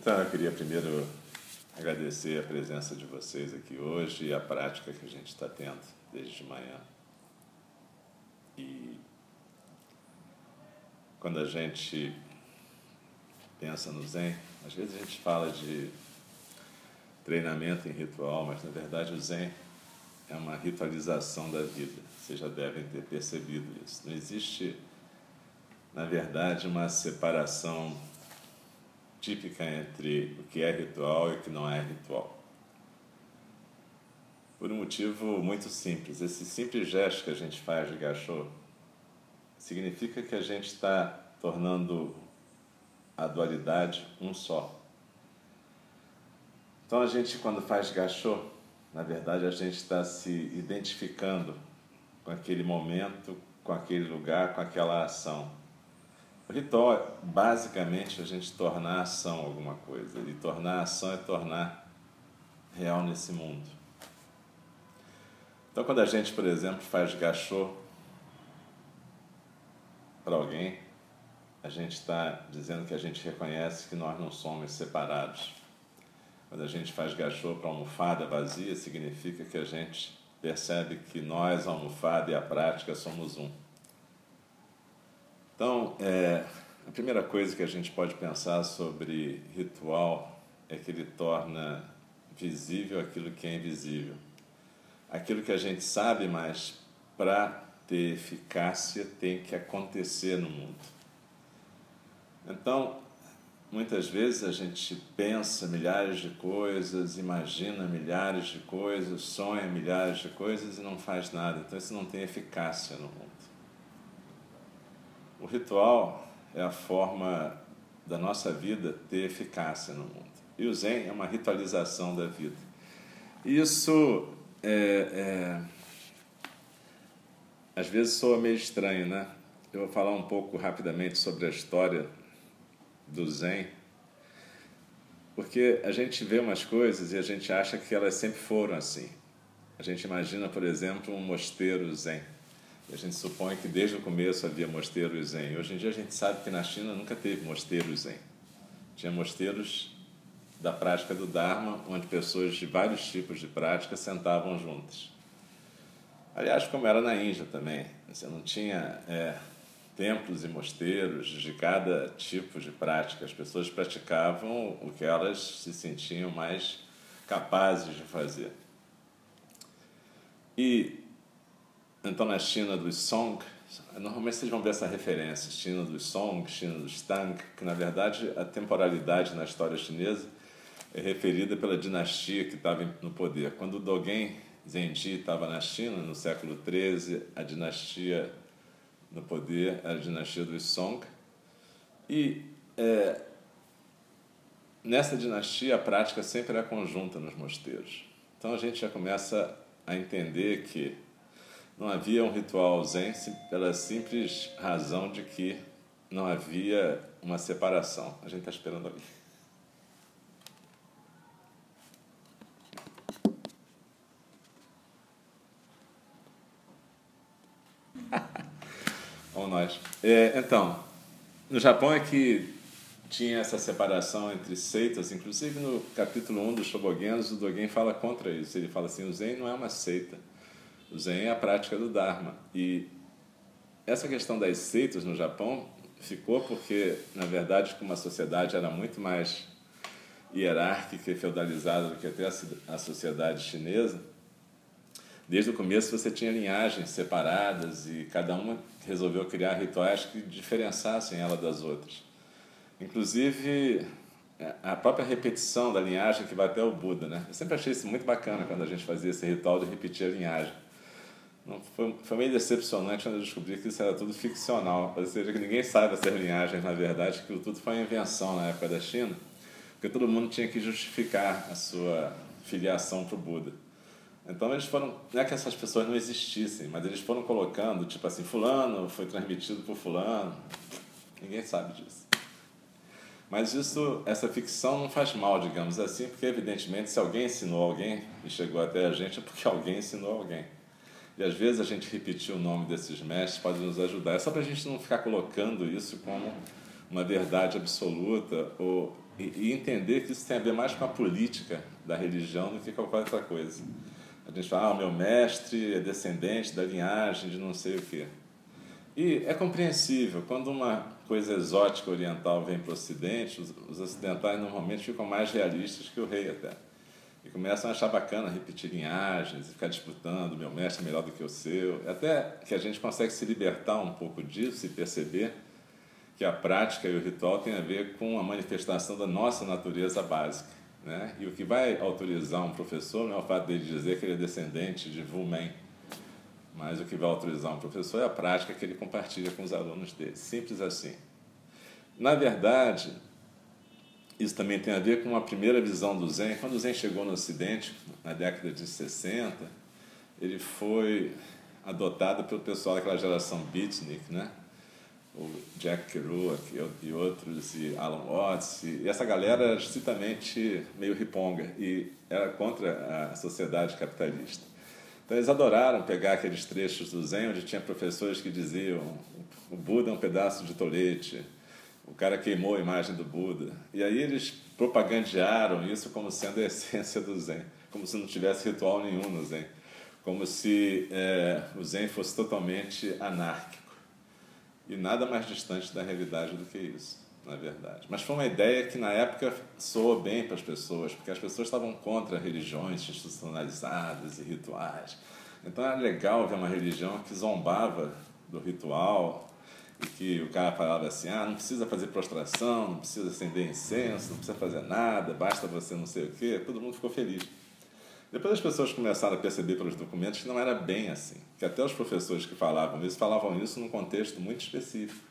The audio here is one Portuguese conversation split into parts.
Então, eu queria primeiro agradecer a presença de vocês aqui hoje e a prática que a gente está tendo desde de manhã. E quando a gente pensa no Zen, às vezes a gente fala de treinamento em ritual, mas na verdade o Zen é uma ritualização da vida. Vocês já devem ter percebido isso. Não existe, na verdade, uma separação típica entre o que é ritual e o que não é ritual. Por um motivo muito simples. Esse simples gesto que a gente faz de gachô significa que a gente está tornando a dualidade um só. Então a gente, quando faz gachô, na verdade a gente está se identificando com aquele momento, com aquele lugar, com aquela ação. O ritual é basicamente a gente tornar a ação alguma coisa. E tornar a ação é tornar real nesse mundo. Então, quando a gente, por exemplo, faz gachô para alguém, a gente está dizendo que a gente reconhece que nós não somos separados. Quando a gente faz gachô para almofada vazia, significa que a gente percebe que nós, a almofada e a prática somos um. Então, é, a primeira coisa que a gente pode pensar sobre ritual é que ele torna visível aquilo que é invisível. Aquilo que a gente sabe, mas para ter eficácia tem que acontecer no mundo. Então, muitas vezes a gente pensa milhares de coisas, imagina milhares de coisas, sonha milhares de coisas e não faz nada. Então, isso não tem eficácia no mundo. O ritual é a forma da nossa vida ter eficácia no mundo. E o Zen é uma ritualização da vida. Isso é, é, às vezes soa meio estranho, né? Eu vou falar um pouco rapidamente sobre a história do Zen, porque a gente vê umas coisas e a gente acha que elas sempre foram assim. A gente imagina, por exemplo, um mosteiro Zen a gente supõe que desde o começo havia mosteiros zen. Hoje em dia a gente sabe que na China nunca teve mosteiros zen. Tinha mosteiros da prática do Dharma, onde pessoas de vários tipos de prática sentavam juntas. Aliás, como era na Índia também, você não tinha é, templos e mosteiros de cada tipo de prática. As pessoas praticavam o que elas se sentiam mais capazes de fazer. E então, na China dos Song, normalmente vocês vão ver essa referência, China dos Song, China dos Tang, que na verdade a temporalidade na história chinesa é referida pela dinastia que estava no poder. Quando o Dogen Zenji estava na China, no século XIII, a dinastia no poder era a dinastia dos Song. E é, nessa dinastia a prática sempre era conjunta nos mosteiros. Então a gente já começa a entender que não havia um ritual zen pela simples razão de que não havia uma separação. A gente está esperando ali. Vamos nós. É, então, no Japão é que tinha essa separação entre seitas, inclusive no capítulo 1 do Shobogenzo, o Dogen fala contra isso. Ele fala assim: o Zen não é uma seita o Zen é a prática do Dharma. E essa questão das seitas no Japão ficou porque, na verdade, como a sociedade era muito mais hierárquica e feudalizada do que até a sociedade chinesa, desde o começo você tinha linhagens separadas e cada uma resolveu criar rituais que diferenciassem ela das outras. Inclusive, a própria repetição da linhagem que vai até o Buda, né? Eu sempre achei isso muito bacana quando a gente fazia esse ritual de repetir a linhagem. Não, foi, foi meio decepcionante quando eu descobri que isso era tudo ficcional, ou seja, que ninguém sabe essas linhagens, na verdade, que tudo foi uma invenção na época da China, porque todo mundo tinha que justificar a sua filiação para o Buda. Então eles foram, não é que essas pessoas não existissem, mas eles foram colocando, tipo assim, fulano foi transmitido por fulano, ninguém sabe disso. Mas isso, essa ficção não faz mal, digamos assim, porque evidentemente se alguém ensinou alguém e chegou até a gente é porque alguém ensinou alguém. E às vezes a gente repetir o nome desses mestres pode nos ajudar. É só para a gente não ficar colocando isso como uma verdade absoluta ou e, e, entender que isso tem a ver mais com a política da religião do que qualquer outra coisa. A gente fala, ah, o meu mestre é descendente da linhagem de não sei o quê. E é compreensível, quando uma coisa exótica oriental vem para o Ocidente, os, os ocidentais normalmente ficam mais realistas que o rei até. E começam a achar bacana repetir linhagens e ficar disputando, meu mestre é melhor do que o seu. Até que a gente consegue se libertar um pouco disso e perceber que a prática e o ritual têm a ver com a manifestação da nossa natureza básica. Né? E o que vai autorizar um professor não é o fato dele dizer que ele é descendente de Vumen, mas o que vai autorizar um professor é a prática que ele compartilha com os alunos dele. Simples assim. Na verdade, isso também tem a ver com a primeira visão do Zen. Quando o Zen chegou no Ocidente, na década de 60, ele foi adotado pelo pessoal daquela geração beatnik, né? o Jack Kerouac e outros, e Alan Watts, e essa galera era justamente meio riponga e era contra a sociedade capitalista. Então eles adoraram pegar aqueles trechos do Zen onde tinha professores que diziam o Buda é um pedaço de tolete, o cara queimou a imagem do Buda. E aí eles propagandearam isso como sendo a essência do Zen, como se não tivesse ritual nenhum no Zen, como se é, o Zen fosse totalmente anárquico. E nada mais distante da realidade do que isso, na verdade. Mas foi uma ideia que na época soou bem para as pessoas, porque as pessoas estavam contra religiões institucionalizadas e rituais. Então era legal ver uma religião que zombava do ritual que o cara falava assim: ah, não precisa fazer prostração, não precisa acender incenso, não precisa fazer nada, basta você não sei o quê. Todo mundo ficou feliz. Depois as pessoas começaram a perceber pelos documentos que não era bem assim, que até os professores que falavam isso falavam isso num contexto muito específico,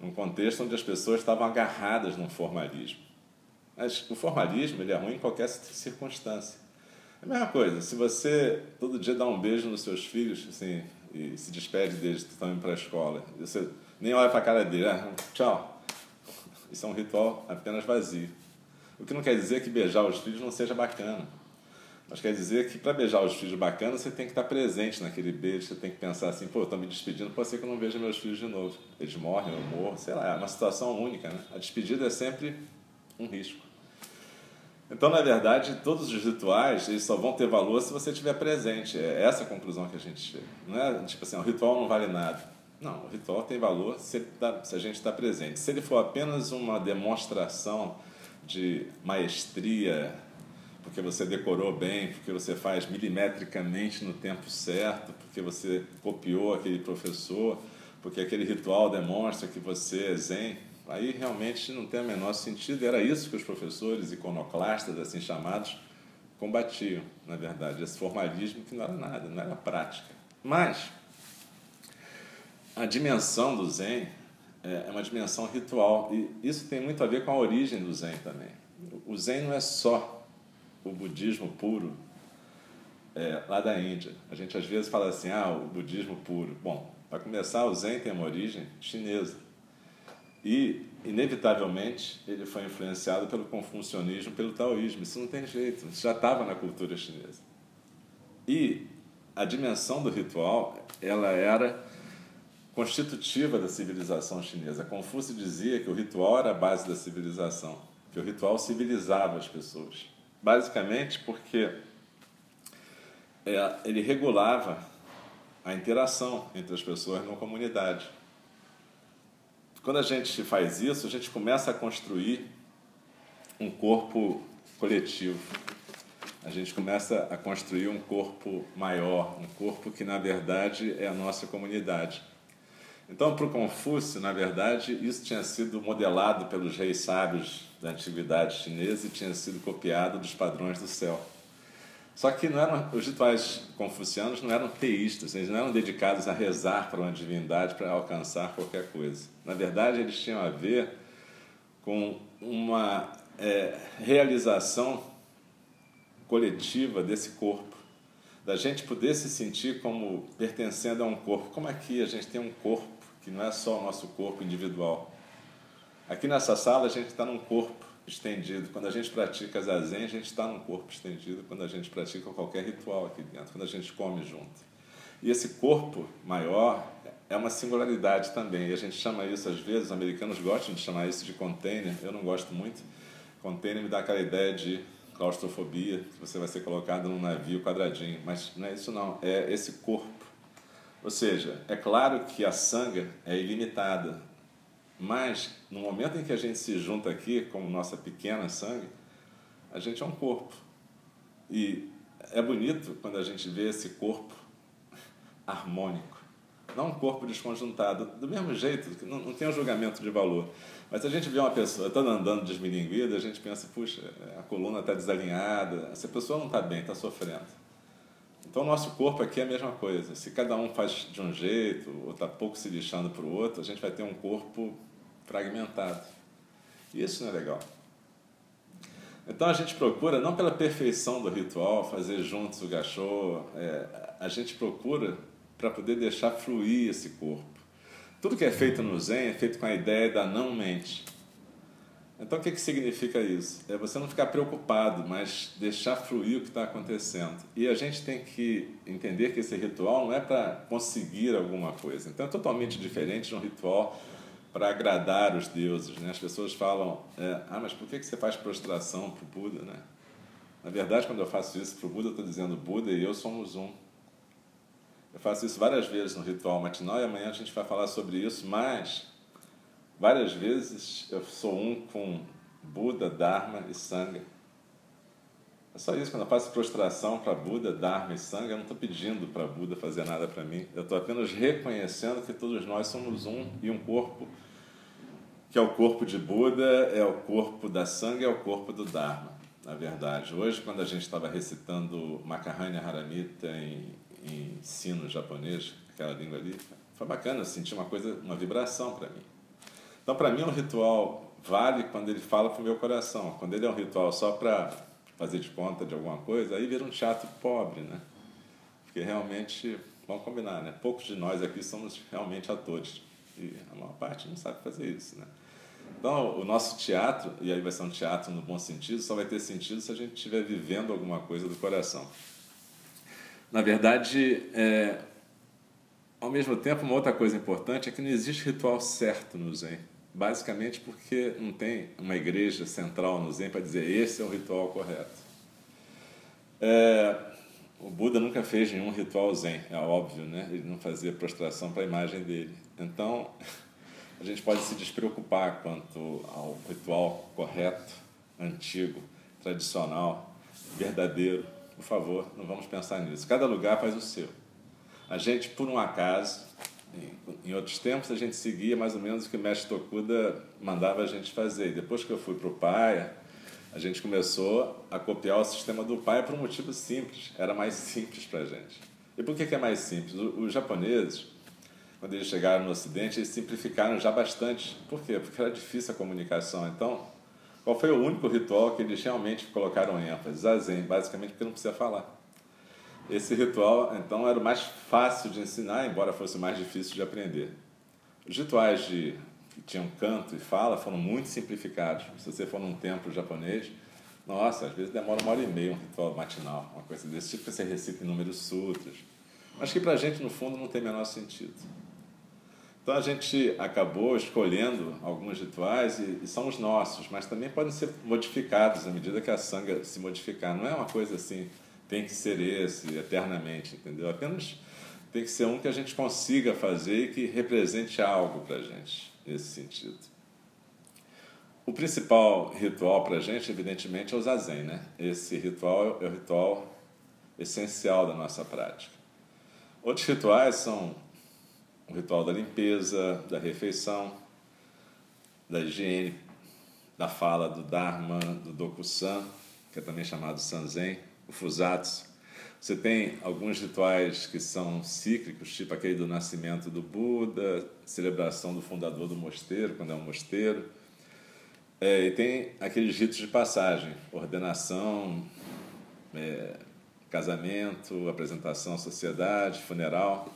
num contexto onde as pessoas estavam agarradas num formalismo. Mas o formalismo ele é ruim em qualquer circunstância. É a mesma coisa, se você todo dia dá um beijo nos seus filhos assim, e se despede deles que estão indo para a escola, você nem olha para a cara dele, ah, tchau. Isso é um ritual apenas vazio. O que não quer dizer que beijar os filhos não seja bacana. Mas quer dizer que para beijar os filhos bacanas, você tem que estar presente naquele beijo, você tem que pensar assim, pô, estou me despedindo, pode ser que eu não veja meus filhos de novo. Eles morrem, eu morro, sei lá, é uma situação única, né? A despedida é sempre um risco. Então, na verdade, todos os rituais, eles só vão ter valor se você estiver presente. É essa a conclusão que a gente chega. Não é tipo assim, o ritual não vale nada. Não, o ritual tem valor se, tá, se a gente está presente. Se ele for apenas uma demonstração de maestria, porque você decorou bem, porque você faz milimetricamente no tempo certo, porque você copiou aquele professor, porque aquele ritual demonstra que você é zen, aí realmente não tem o menor sentido. Era isso que os professores iconoclastas, assim chamados, combatiam, na verdade, esse formalismo que não era nada, não era prática. Mas a dimensão do zen é, é uma dimensão ritual e isso tem muito a ver com a origem do zen também. O zen não é só o budismo puro é, lá da Índia. A gente às vezes fala assim, ah, o budismo puro. Bom, para começar, o Zen tem uma origem chinesa. E, inevitavelmente, ele foi influenciado pelo confucionismo, pelo taoísmo. Isso não tem jeito, isso já estava na cultura chinesa. E a dimensão do ritual, ela era constitutiva da civilização chinesa. Confúcio dizia que o ritual era a base da civilização, que o ritual civilizava as pessoas. Basicamente porque é, ele regulava a interação entre as pessoas numa comunidade. Quando a gente faz isso, a gente começa a construir um corpo coletivo. A gente começa a construir um corpo maior, um corpo que na verdade é a nossa comunidade. Então, para o Confúcio, na verdade, isso tinha sido modelado pelos reis sábios da antiguidade chinesa e tinha sido copiado dos padrões do céu. Só que não eram, os rituais confucianos não eram teístas, eles não eram dedicados a rezar para uma divindade para alcançar qualquer coisa. Na verdade, eles tinham a ver com uma é, realização coletiva desse corpo da gente poder se sentir como pertencendo a um corpo. Como aqui a gente tem um corpo que não é só o nosso corpo individual. Aqui nessa sala a gente está num corpo estendido. Quando a gente pratica zazen, a gente está num corpo estendido. Quando a gente pratica qualquer ritual aqui dentro, quando a gente come junto. E esse corpo maior é uma singularidade também. E a gente chama isso, às vezes, os americanos gostam de chamar isso de container, eu não gosto muito, Container me dá aquela ideia de claustrofobia, que você vai ser colocado num navio quadradinho, mas não é isso não, é esse corpo. Ou seja, é claro que a sanga é ilimitada, mas no momento em que a gente se junta aqui como nossa pequena sangue, a gente é um corpo. E é bonito quando a gente vê esse corpo harmônico. Não um corpo desconjuntado. Do mesmo jeito, não, não tem um julgamento de valor. Mas se a gente vê uma pessoa estando andando desmilinguida, a gente pensa, puxa, a coluna está desalinhada, essa pessoa não está bem, está sofrendo. Então, o nosso corpo aqui é a mesma coisa. Se cada um faz de um jeito, ou está pouco se lixando para o outro, a gente vai ter um corpo fragmentado. E isso não é legal. Então a gente procura, não pela perfeição do ritual, fazer juntos o gachô, é, a gente procura para poder deixar fluir esse corpo. Tudo que é feito no Zen é feito com a ideia da não-mente. Então o que, que significa isso? É você não ficar preocupado, mas deixar fluir o que está acontecendo. E a gente tem que entender que esse ritual não é para conseguir alguma coisa. Então é totalmente diferente de um ritual para agradar os deuses. Né? As pessoas falam, é, ah, mas por que você faz prostração para o Buda? Né? Na verdade, quando eu faço isso para o Buda, eu estou dizendo Buda e eu somos um. Eu faço isso várias vezes no ritual matinal e amanhã a gente vai falar sobre isso, mas várias vezes eu sou um com Buda, Dharma e Sangha. É só isso, quando eu faço prostração para Buda, Dharma e Sangha, eu não estou pedindo para Buda fazer nada para mim. Eu estou apenas reconhecendo que todos nós somos um e um corpo, que é o corpo de Buda, é o corpo da Sangha, é o corpo do Dharma, na verdade. Hoje, quando a gente estava recitando Makaranya Haramita em, em sino japonês, aquela língua ali, foi bacana, eu senti uma coisa, uma vibração para mim. Então, para mim, um ritual vale quando ele fala para o meu coração. Quando ele é um ritual só para fazer de conta de alguma coisa, aí vira um teatro pobre, né? Porque realmente, vamos combinar, né? Poucos de nós aqui somos realmente atores. E a maior parte não sabe fazer isso, né? Então, o nosso teatro, e aí vai ser um teatro no bom sentido, só vai ter sentido se a gente estiver vivendo alguma coisa do coração. Na verdade, é, ao mesmo tempo, uma outra coisa importante é que não existe ritual certo no Zen. Basicamente porque não tem uma igreja central no Zen para dizer esse é o ritual correto. É, o Buda nunca fez nenhum ritual Zen, é óbvio, né? Ele não fazia prostração para a imagem dele. Então, a gente pode se despreocupar quanto ao ritual correto, antigo, tradicional, verdadeiro. Por favor, não vamos pensar nisso. Cada lugar faz o seu. A gente, por um acaso, em outros tempos a gente seguia mais ou menos o que o mestre Tokuda mandava a gente fazer. E depois que eu fui para o Paia, a gente começou a copiar o sistema do Paia por um motivo simples. Era mais simples para a gente. E por que, é mais simples? Os japoneses, quando eles chegaram no Ocidente, eles simplificaram já bastante. Por quê? Porque era difícil a comunicação. Então, qual foi o único ritual que eles realmente colocaram ênfase? Zazen, basicamente porque não precisa falar. Esse ritual, então, era o mais fácil de ensinar, embora fosse o mais difícil de aprender. Os rituais de, que tinham canto e fala foram muito simplificados. Se você for num templo japonês, nossa, às vezes demora uma hora e meia um ritual matinal, uma coisa desse tipo, que você recita inúmeros sutras. Mas que para a gente, no fundo, não tem menor sentido. Então a gente acabou escolhendo alguns rituais e, e, são os nossos, mas também podem ser modificados à medida que a sanga se modificar. Não é uma coisa assim tem que ser esse eternamente, entendeu? Apenas tem que ser um que a gente consiga fazer e que represente algo para a gente nesse sentido. O principal ritual para a gente, evidentemente, é o zazen, né? Esse ritual é o ritual essencial da nossa prática. Outros rituais são o ritual da limpeza, da refeição, da higiene, da fala do Dharma, do Dokusan, que é também chamado Sanzen, o Fusatsu. Você tem alguns rituais que são cíclicos, tipo aquele do nascimento do Buda, celebração do fundador do mosteiro, quando é um mosteiro. É, e tem aqueles ritos de passagem, ordenação, é, casamento, apresentação à sociedade, funeral,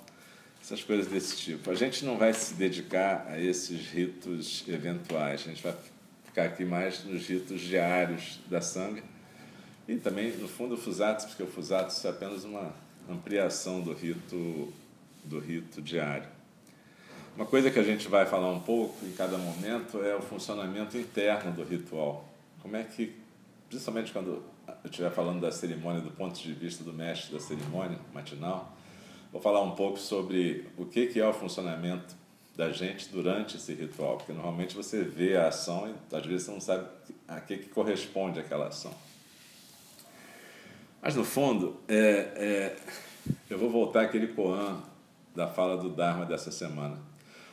essas coisas desse tipo. A gente não vai se dedicar a esses ritos eventuais, a gente vai ficar aqui mais nos ritos diários da Sangha e também, no fundo, o Fusatsu, porque o Fusatsu é apenas uma ampliação do rito, do rito diário. Uma coisa que a gente vai falar um pouco em cada momento é o funcionamento interno do ritual. Como é que, principalmente quando eu estiver falando da cerimônia do ponto de vista do mestre da cerimônia matinal, vou falar um pouco sobre o que que é o funcionamento da gente durante esse ritual, porque normalmente você vê a ação e às vezes você não sabe a que, que corresponde aquela ação. Mas no fundo, é, é, eu vou voltar àquele koan da fala do Dharma dessa semana.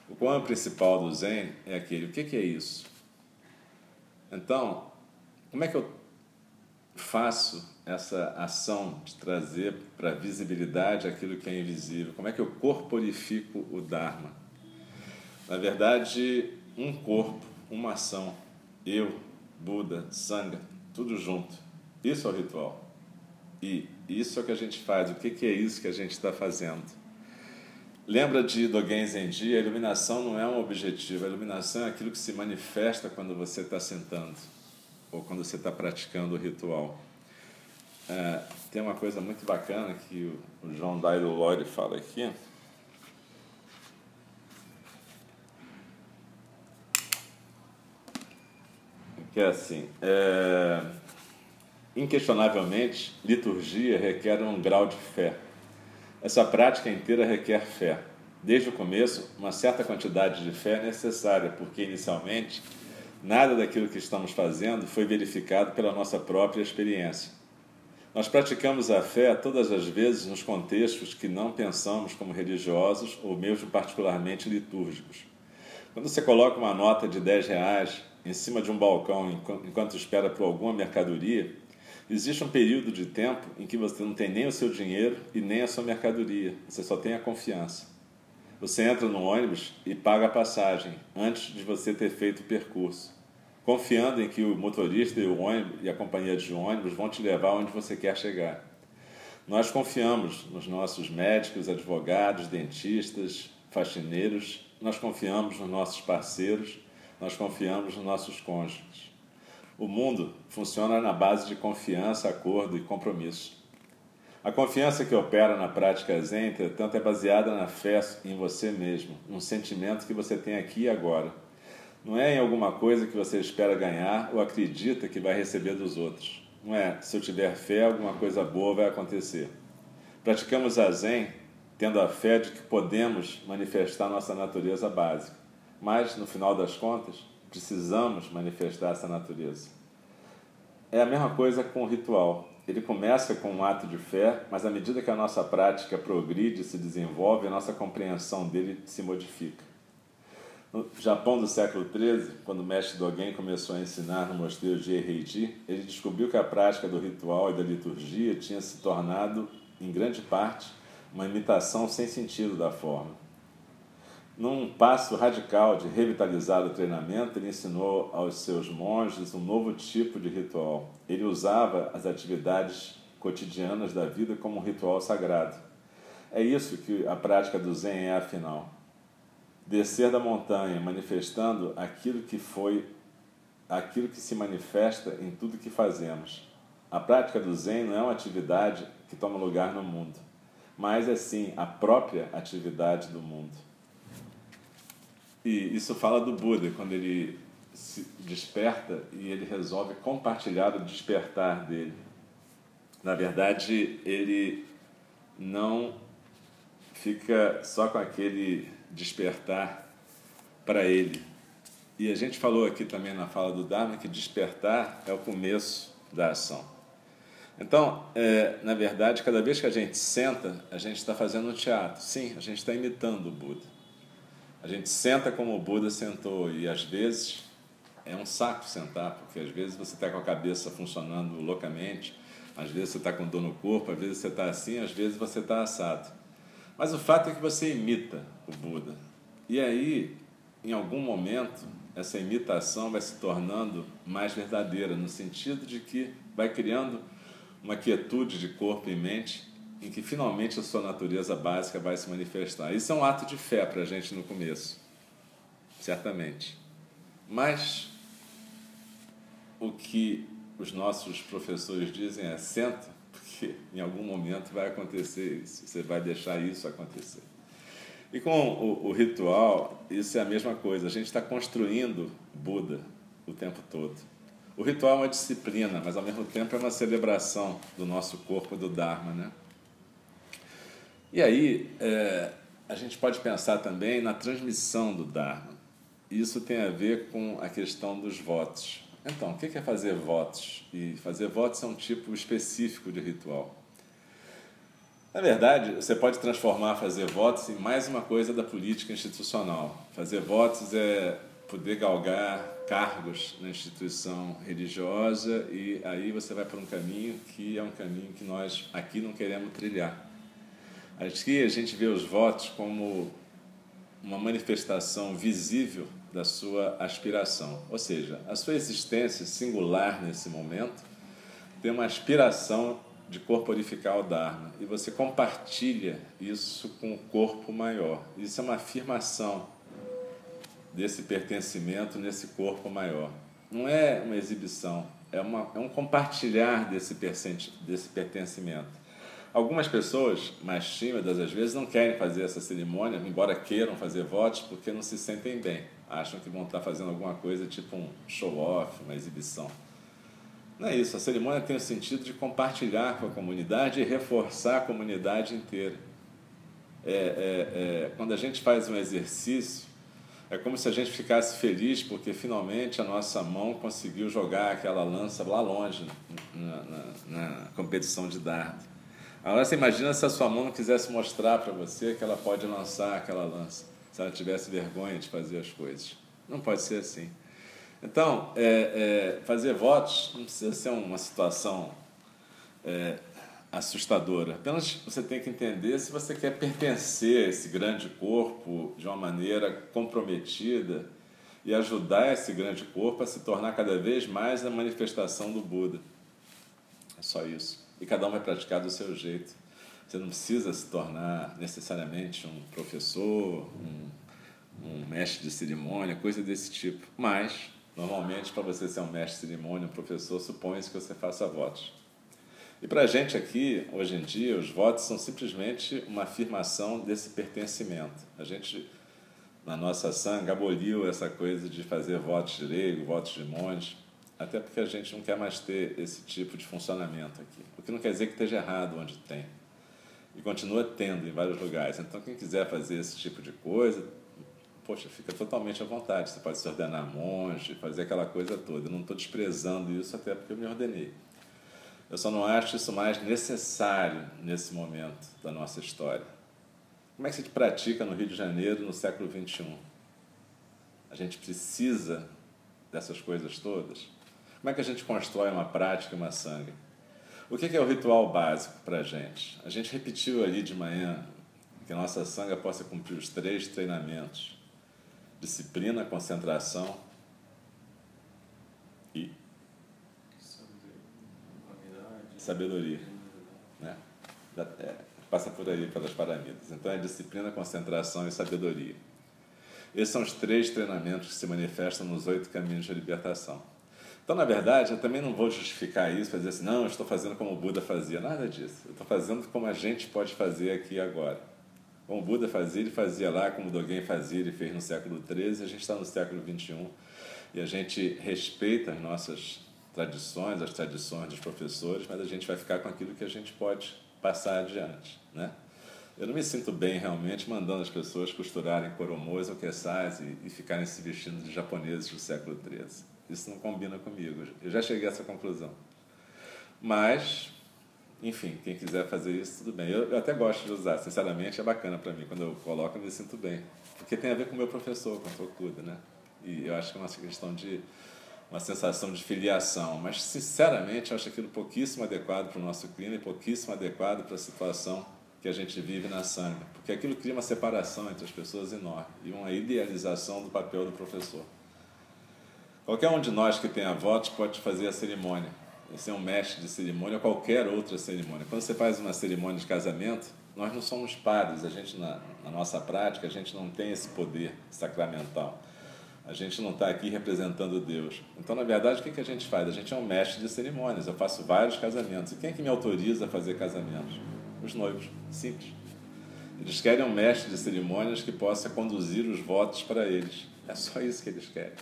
O koan principal do Zen é aquele: o que, que é isso? Então, como é que eu faço essa ação de trazer para a visibilidade aquilo que é invisível? Como é que eu corporifico o Dharma? Na verdade, um corpo, uma ação, eu, Buda, Sangha, tudo junto. Isso é o ritual. E isso é o que a gente faz. O que é isso que a gente está fazendo? Lembra de Dogen Zenji? A iluminação não é um objetivo. A iluminação é aquilo que se manifesta quando você está sentando ou quando você está praticando o ritual. É, tem uma coisa muito bacana que o João Dairo Lore fala aqui que é assim: é, inquestionavelmente, liturgia requer um grau de fé. Essa prática inteira requer fé. Desde o começo, uma certa quantidade de fé é necessária, porque inicialmente nada daquilo que estamos fazendo foi verificado pela nossa própria experiência. Nós praticamos a fé todas as vezes nos contextos que não pensamos como religiosos ou mesmo particularmente litúrgicos. Quando você coloca uma nota de 10 reais em cima de um balcão enquanto espera por alguma mercadoria, existe um período de tempo em que você não tem nem o seu dinheiro e nem a sua mercadoria, você só tem a confiança. Você entra no ônibus e paga a passagem antes de você ter feito o percurso, confiando em que o motorista e o ônibus e a companhia de ônibus vão te levar onde você quer chegar. Nós confiamos nos nossos médicos, advogados, dentistas, faxineiros, nós confiamos nos nossos parceiros nós confiamos nos nossos cônjuges. O mundo funciona na base de confiança, acordo e compromisso. A confiança que opera na prática Zen, entretanto, é baseada na fé em você mesmo, num sentimento que você tem aqui e agora. Não é em alguma coisa que você espera ganhar ou acredita que vai receber dos outros. Não é, se eu tiver fé, alguma coisa boa vai acontecer. Praticamos a Zen tendo a fé de que podemos manifestar nossa natureza básica. Mas, no final das contas, precisamos manifestar essa natureza. É a mesma coisa com o ritual. Ele começa com um ato de fé, mas à medida que a nossa prática progride e se desenvolve, a nossa compreensão dele se modifica. No Japão do século XIII, quando o mestre Dogen começou a ensinar no mosteiro de Eheiji, ele descobriu que a prática do ritual e da liturgia tinha se tornado, em grande parte, uma imitação sem sentido da forma. Num passo radical de revitalizar o treinamento, ele ensinou aos seus monges um novo tipo de ritual. Ele usava as atividades cotidianas da vida como um ritual sagrado. É isso que a prática do Zen é, afinal. Descer da montanha, manifestando aquilo que foi, aquilo que se manifesta em tudo que fazemos. A prática do Zen não é uma atividade que toma lugar no mundo, mas é sim a própria atividade do mundo. E isso fala do Buda, quando ele se desperta e ele resolve compartilhar o despertar dele. Na verdade, ele não fica só com aquele despertar para ele. E a gente falou aqui também na fala do Dharma que despertar é o começo da ação. Então, é, na verdade, cada vez que a gente senta, a gente está fazendo um teatro. Sim, a gente está imitando o Buda. A gente senta como o Buda sentou e às vezes é um saco sentar, porque às vezes você está com a cabeça funcionando loucamente, às vezes você está com dor no corpo, às vezes você está assim, às vezes você está assado. Mas o fato é que você imita o Buda. E aí, em algum momento, essa imitação vai se tornando mais verdadeira, no sentido de que vai criando uma quietude de corpo e mente em que finalmente a sua natureza básica vai se manifestar. Isso é um ato de fé para a gente no começo, certamente. Mas o que os nossos professores dizem é: senta, porque em algum momento vai acontecer isso, você vai deixar isso acontecer. E com o, o ritual, isso é a mesma coisa, a gente está construindo Buda o tempo todo. O ritual é uma disciplina, mas ao mesmo tempo é uma celebração do nosso corpo, do Dharma. Né? E aí, é, a gente pode pensar também na transmissão do Dharma. Isso tem a ver com a questão dos votos. Então, o que é fazer votos? E fazer votos é um tipo específico de ritual. Na verdade, você pode transformar fazer votos em mais uma coisa da política institucional. Fazer votos é poder galgar cargos na instituição religiosa e aí você vai para um caminho que é um caminho que nós aqui não queremos trilhar. Aqui a gente vê os votos como uma manifestação visível da sua aspiração, ou seja, a sua existência singular nesse momento tem uma aspiração de corporificar o Dharma. E você compartilha isso com o corpo maior. Isso é uma afirmação desse pertencimento nesse corpo maior. Não é uma exibição, é, uma, é um compartilhar desse, desse pertencimento. Algumas pessoas, mais tímidas às vezes, não querem fazer essa cerimônia, embora queiram fazer votos, porque não se sentem bem. Acham que vão estar fazendo alguma coisa tipo um show-off, uma exibição. Não é isso. A cerimônia tem o sentido de compartilhar com a comunidade e reforçar a comunidade inteira. É, é, é, quando a gente faz um exercício, é como se a gente ficasse feliz porque finalmente a nossa mão conseguiu jogar aquela lança lá longe na, na, na competição de dardo. Agora você imagina se a sua mão não quisesse mostrar para você que ela pode lançar aquela lança, se ela tivesse vergonha de fazer as coisas. Não pode ser assim. Então, é, é, fazer votos não precisa ser uma situação é, assustadora. Apenas você tem que entender se você quer pertencer a esse grande corpo de uma maneira comprometida e ajudar esse grande corpo a se tornar cada vez mais a manifestação do Buda. É só isso. E cada um vai praticar do seu jeito. Você não precisa se tornar necessariamente um professor, um, um mestre de cerimônia, coisa desse tipo. Mas Normalmente, para você ser um mestre de cerimônia, um professor, supõe-se que você faça votos. E para a gente aqui, hoje em dia, os votos são simplesmente uma afirmação desse pertencimento. A gente, na nossa sanga, aboliu essa coisa de fazer votos de leigo, votos de monge, até porque a gente não quer mais ter esse tipo de funcionamento aqui. O que não quer dizer que esteja errado onde tem. E continua tendo em vários lugares. Então, quem quiser fazer esse tipo de coisa, poxa, fica totalmente à vontade. Você pode se ordenar monge, fazer aquela coisa toda. Eu não estou desprezando isso, até porque eu me ordenei. Eu só não acho isso mais necessário nesse momento da nossa história. Como é que se pratica no Rio de Janeiro no século XXI? A gente precisa dessas coisas todas? Como é que a gente constrói uma prática uma sangue? O que é o ritual básico para a gente? A gente repetiu ali de manhã que a nossa sanga possa cumprir os três treinamentos disciplina, concentração e sabedoria. Né? É, passa por aí, pelas paramidas. Então é disciplina, concentração e sabedoria. Esses são os três treinamentos que se manifestam nos oito caminhos de libertação. Então, na verdade, eu também não vou justificar isso, fazer assim, não, eu estou fazendo como o Buda fazia. Nada disso. Eu estou fazendo como a gente pode fazer aqui agora. Como o Buda fazia, ele fazia lá, como o Dogen fazia, ele fez no século XIII, a gente está no século XXI e a gente respeita as nossas tradições, as tradições dos professores, mas a gente vai ficar com aquilo que a gente pode passar adiante, né? Eu não me sinto bem realmente mandando as pessoas costurarem coromões ou queçais e, e ficarem se vestindo de japoneses do século XIII. Isso não combina comigo. Eu já cheguei a essa conclusão. Mas enfim, quem quiser fazer isso, tudo bem. Eu, eu até gosto de usar, sinceramente, é bacana para mim. Quando eu coloco, eu me sinto bem. Porque tem a ver com o meu professor, com o Tokuda, né? E eu acho que é uma questão de uma sensação de filiação. Mas, sinceramente, eu acho aquilo pouquíssimo adequado para o nosso clima e pouquíssimo adequado para a situação que a gente vive na sanga. Porque aquilo cria uma separação entre as pessoas enorme e uma idealização do papel do professor. Qualquer um de nós que tenha votos pode fazer a cerimônia ser um mestre de cerimônia ou qualquer outra cerimônia. Quando você faz uma cerimônia de casamento, nós não somos pares, a gente na, na nossa prática, a gente não tem esse poder sacramental. A gente não está aqui representando Deus. Então, na verdade, o que, que a gente faz? A gente é um mestre de cerimônias. Eu faço vários casamentos. E quem é que me autoriza a fazer casamentos? Os noivos. Simples. Eles querem um mestre de cerimônias que possa conduzir os votos para eles. É só isso que eles querem.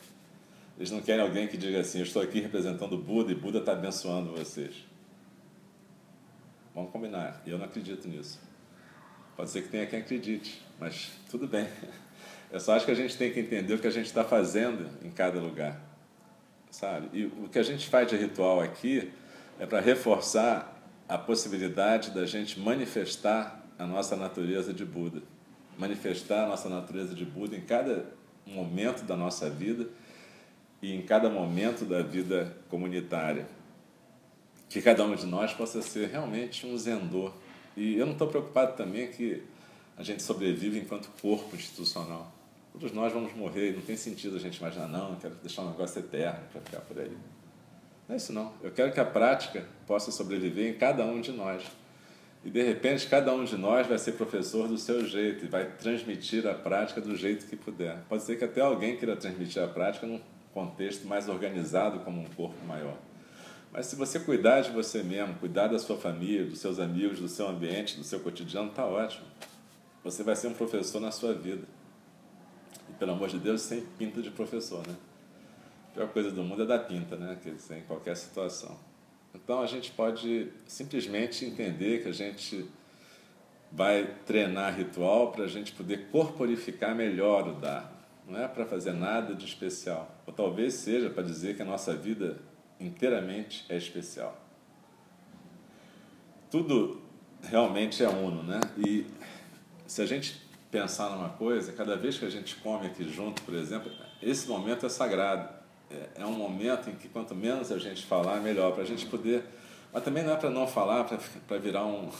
Eles não querem alguém que diga assim: Eu estou aqui representando Buda e Buda está abençoando vocês. Vamos combinar. Eu não acredito nisso. Pode ser que tenha quem acredite, mas tudo bem. Eu só acho que a gente tem que entender o que a gente está fazendo em cada lugar. Sabe? E o que a gente faz de ritual aqui é para reforçar a possibilidade da gente manifestar a nossa natureza de Buda. Manifestar a nossa natureza de Buda em cada momento da nossa vida e em cada momento da vida comunitária. Que cada um de nós possa ser realmente um zendô. E eu não estou preocupado também que a gente sobrevive enquanto corpo institucional. Todos nós vamos morrer, não tem sentido a gente imaginar, não, quero deixar um negócio eterno para ficar por aí. Não é isso não. Eu quero que a prática possa sobreviver em cada um de nós. E de repente cada um de nós vai ser professor do seu jeito e vai transmitir a prática do jeito que puder. Pode ser que até alguém queira transmitir a prática num contexto mais organizado como um corpo maior. Mas se você cuidar de você mesmo, cuidar da sua família, dos seus amigos, do seu ambiente, do seu cotidiano, está ótimo. Você vai ser um professor na sua vida. E pelo amor de Deus, sem pinta de professor, né? A pior coisa do mundo é dar pinta, né? Quer dizer, em qualquer situação. Então a gente pode simplesmente entender que a gente vai treinar ritual para a gente poder corporificar melhor o Dharma. Não é para fazer nada de especial. Ou talvez seja para dizer que a nossa vida inteiramente é especial. Tudo realmente é uno, né? E se a gente pensar numa coisa, cada vez que a gente come aqui junto, por exemplo, esse momento é sagrado. É, é um momento em que quanto menos a gente falar, melhor, para a gente poder. Mas também não é para não falar, para virar um,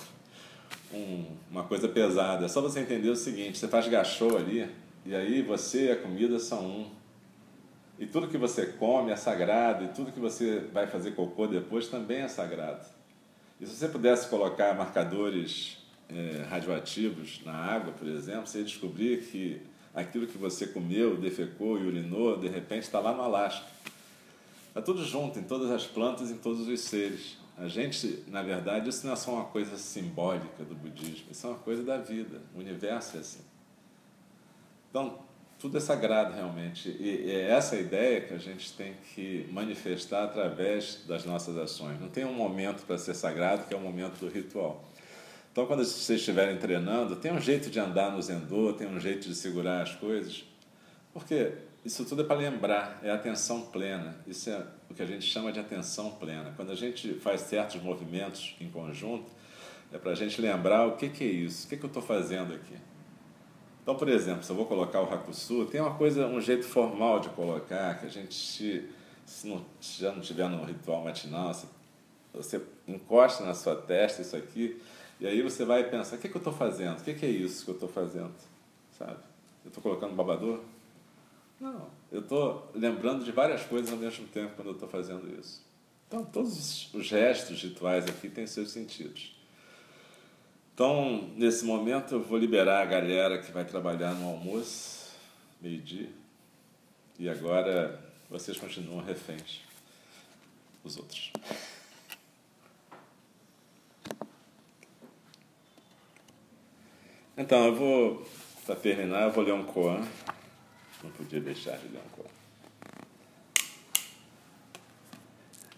um, uma coisa pesada. É só você entender o seguinte: você faz gachô ali, e aí você e a comida são um. E tudo que você come é sagrado, e tudo que você vai fazer cocô depois também é sagrado. E se você pudesse colocar marcadores é, radioativos na água, por exemplo, você ia descobrir que aquilo que você comeu, defecou e urinou, de repente está lá no Alasca. Está tudo junto, em todas as plantas, em todos os seres. A gente, na verdade, isso não é só uma coisa simbólica do budismo, isso é uma coisa da vida. O universo é assim. Então, tudo é sagrado realmente. E é essa ideia que a gente tem que manifestar através das nossas ações. Não tem um momento para ser sagrado, que é o momento do ritual. Então, quando vocês estiverem treinando, tem um jeito de andar no zendô, tem um jeito de segurar as coisas, porque isso tudo é para lembrar, é atenção plena. Isso é o que a gente chama de atenção plena. Quando a gente faz certos movimentos em conjunto, é para a gente lembrar o que, que é isso, o que, que eu estou fazendo aqui. Então, por exemplo, se eu vou colocar o Hakusu, tem uma coisa, um jeito formal de colocar, que a gente, se, não, já não tiver no ritual matinal, você, você encosta na sua testa isso aqui, e aí você vai pensar, o que, é que eu estou fazendo? O que, é que é isso que eu estou fazendo? Sabe? Eu estou colocando babador? Não. Eu estou lembrando de várias coisas ao mesmo tempo quando eu estou fazendo isso. Então, todos os gestos rituais aqui têm seus sentidos. Então, nesse momento, eu vou liberar a galera que vai trabalhar no almoço, meio-dia. E agora vocês continuam reféns, os outros. Então, eu vou, para terminar, eu vou ler um Koan. Não podia deixar de ler um Koan.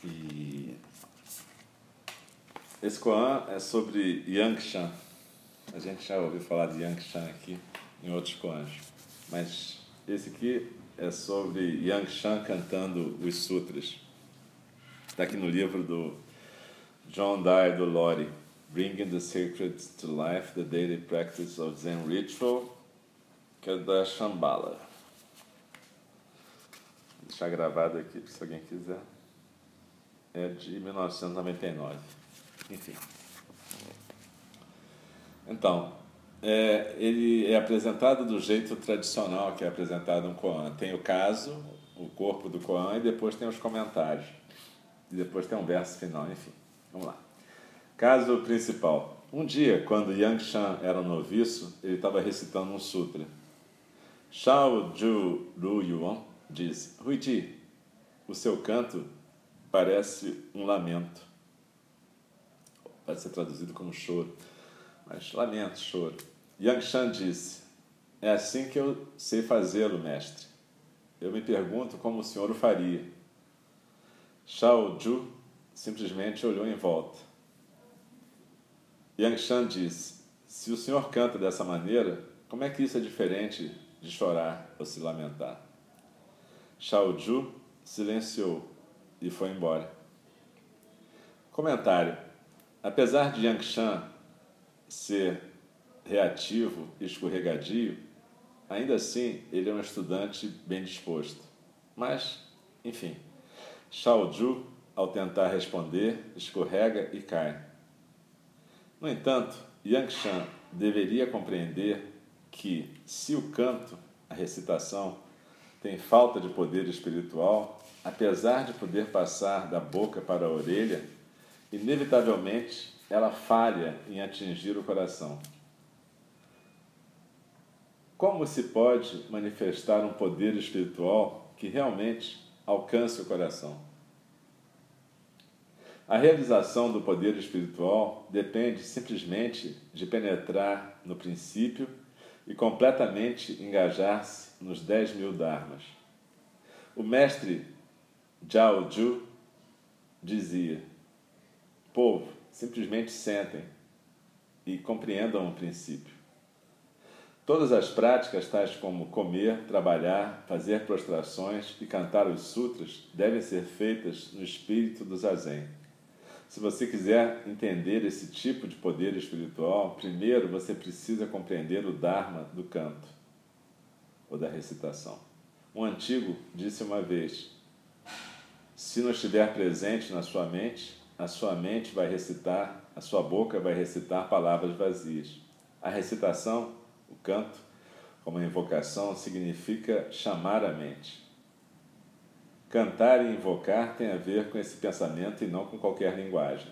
E esse Koan é sobre Yangshan. A gente já ouviu falar de Yangshan aqui em outros Koans. Mas esse aqui é sobre Yangshan cantando os sutras. Está aqui no livro do John Dyer do Lori. Bringing the Sacred to Life, the Daily Practice of Zen Ritual, que é da Shambhala. Vou deixar gravado aqui se alguém quiser. É de 1999. Enfim. Então, é, ele é apresentado do jeito tradicional que é apresentado no Koan. Tem o caso, o corpo do Koan, e depois tem os comentários. E depois tem um verso final, enfim. Vamos lá. Caso principal. Um dia, quando Yang Shan era noviço, ele estava recitando um sutra. Shao Ju Ru Yuan diz: Huiti, o seu canto parece um lamento. Pode ser traduzido como choro, mas lamento, choro. Yang Shan disse: É assim que eu sei fazê-lo, mestre. Eu me pergunto como o senhor o faria. Shao Ju simplesmente olhou em volta. Yang Shan disse: Se o senhor canta dessa maneira, como é que isso é diferente de chorar ou se lamentar? Shao Ju silenciou e foi embora. Comentário: Apesar de Yang Shan ser reativo e escorregadio, ainda assim ele é um estudante bem disposto. Mas, enfim, Shao Ju, ao tentar responder, escorrega e cai. No entanto, Yang Shan deveria compreender que, se o canto, a recitação, tem falta de poder espiritual, apesar de poder passar da boca para a orelha, inevitavelmente ela falha em atingir o coração. Como se pode manifestar um poder espiritual que realmente alcance o coração? A realização do poder espiritual depende simplesmente de penetrar no princípio e completamente engajar-se nos dez mil dharmas. O mestre Zhao Ju dizia: Povo, simplesmente sentem e compreendam o princípio. Todas as práticas, tais como comer, trabalhar, fazer prostrações e cantar os sutras, devem ser feitas no espírito do zazen. Se você quiser entender esse tipo de poder espiritual, primeiro você precisa compreender o Dharma do canto ou da recitação. Um antigo disse uma vez: se não estiver presente na sua mente, a sua mente vai recitar, a sua boca vai recitar palavras vazias. A recitação, o canto, como a invocação, significa chamar a mente. Cantar e invocar tem a ver com esse pensamento e não com qualquer linguagem.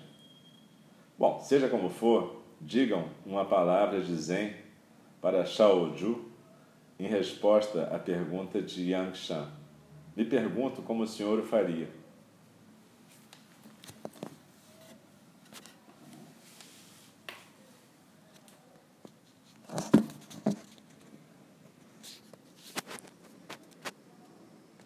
Bom, seja como for, digam uma palavra de Zen para Shaoju em resposta à pergunta de Yang Shan. Me pergunto como o senhor o faria.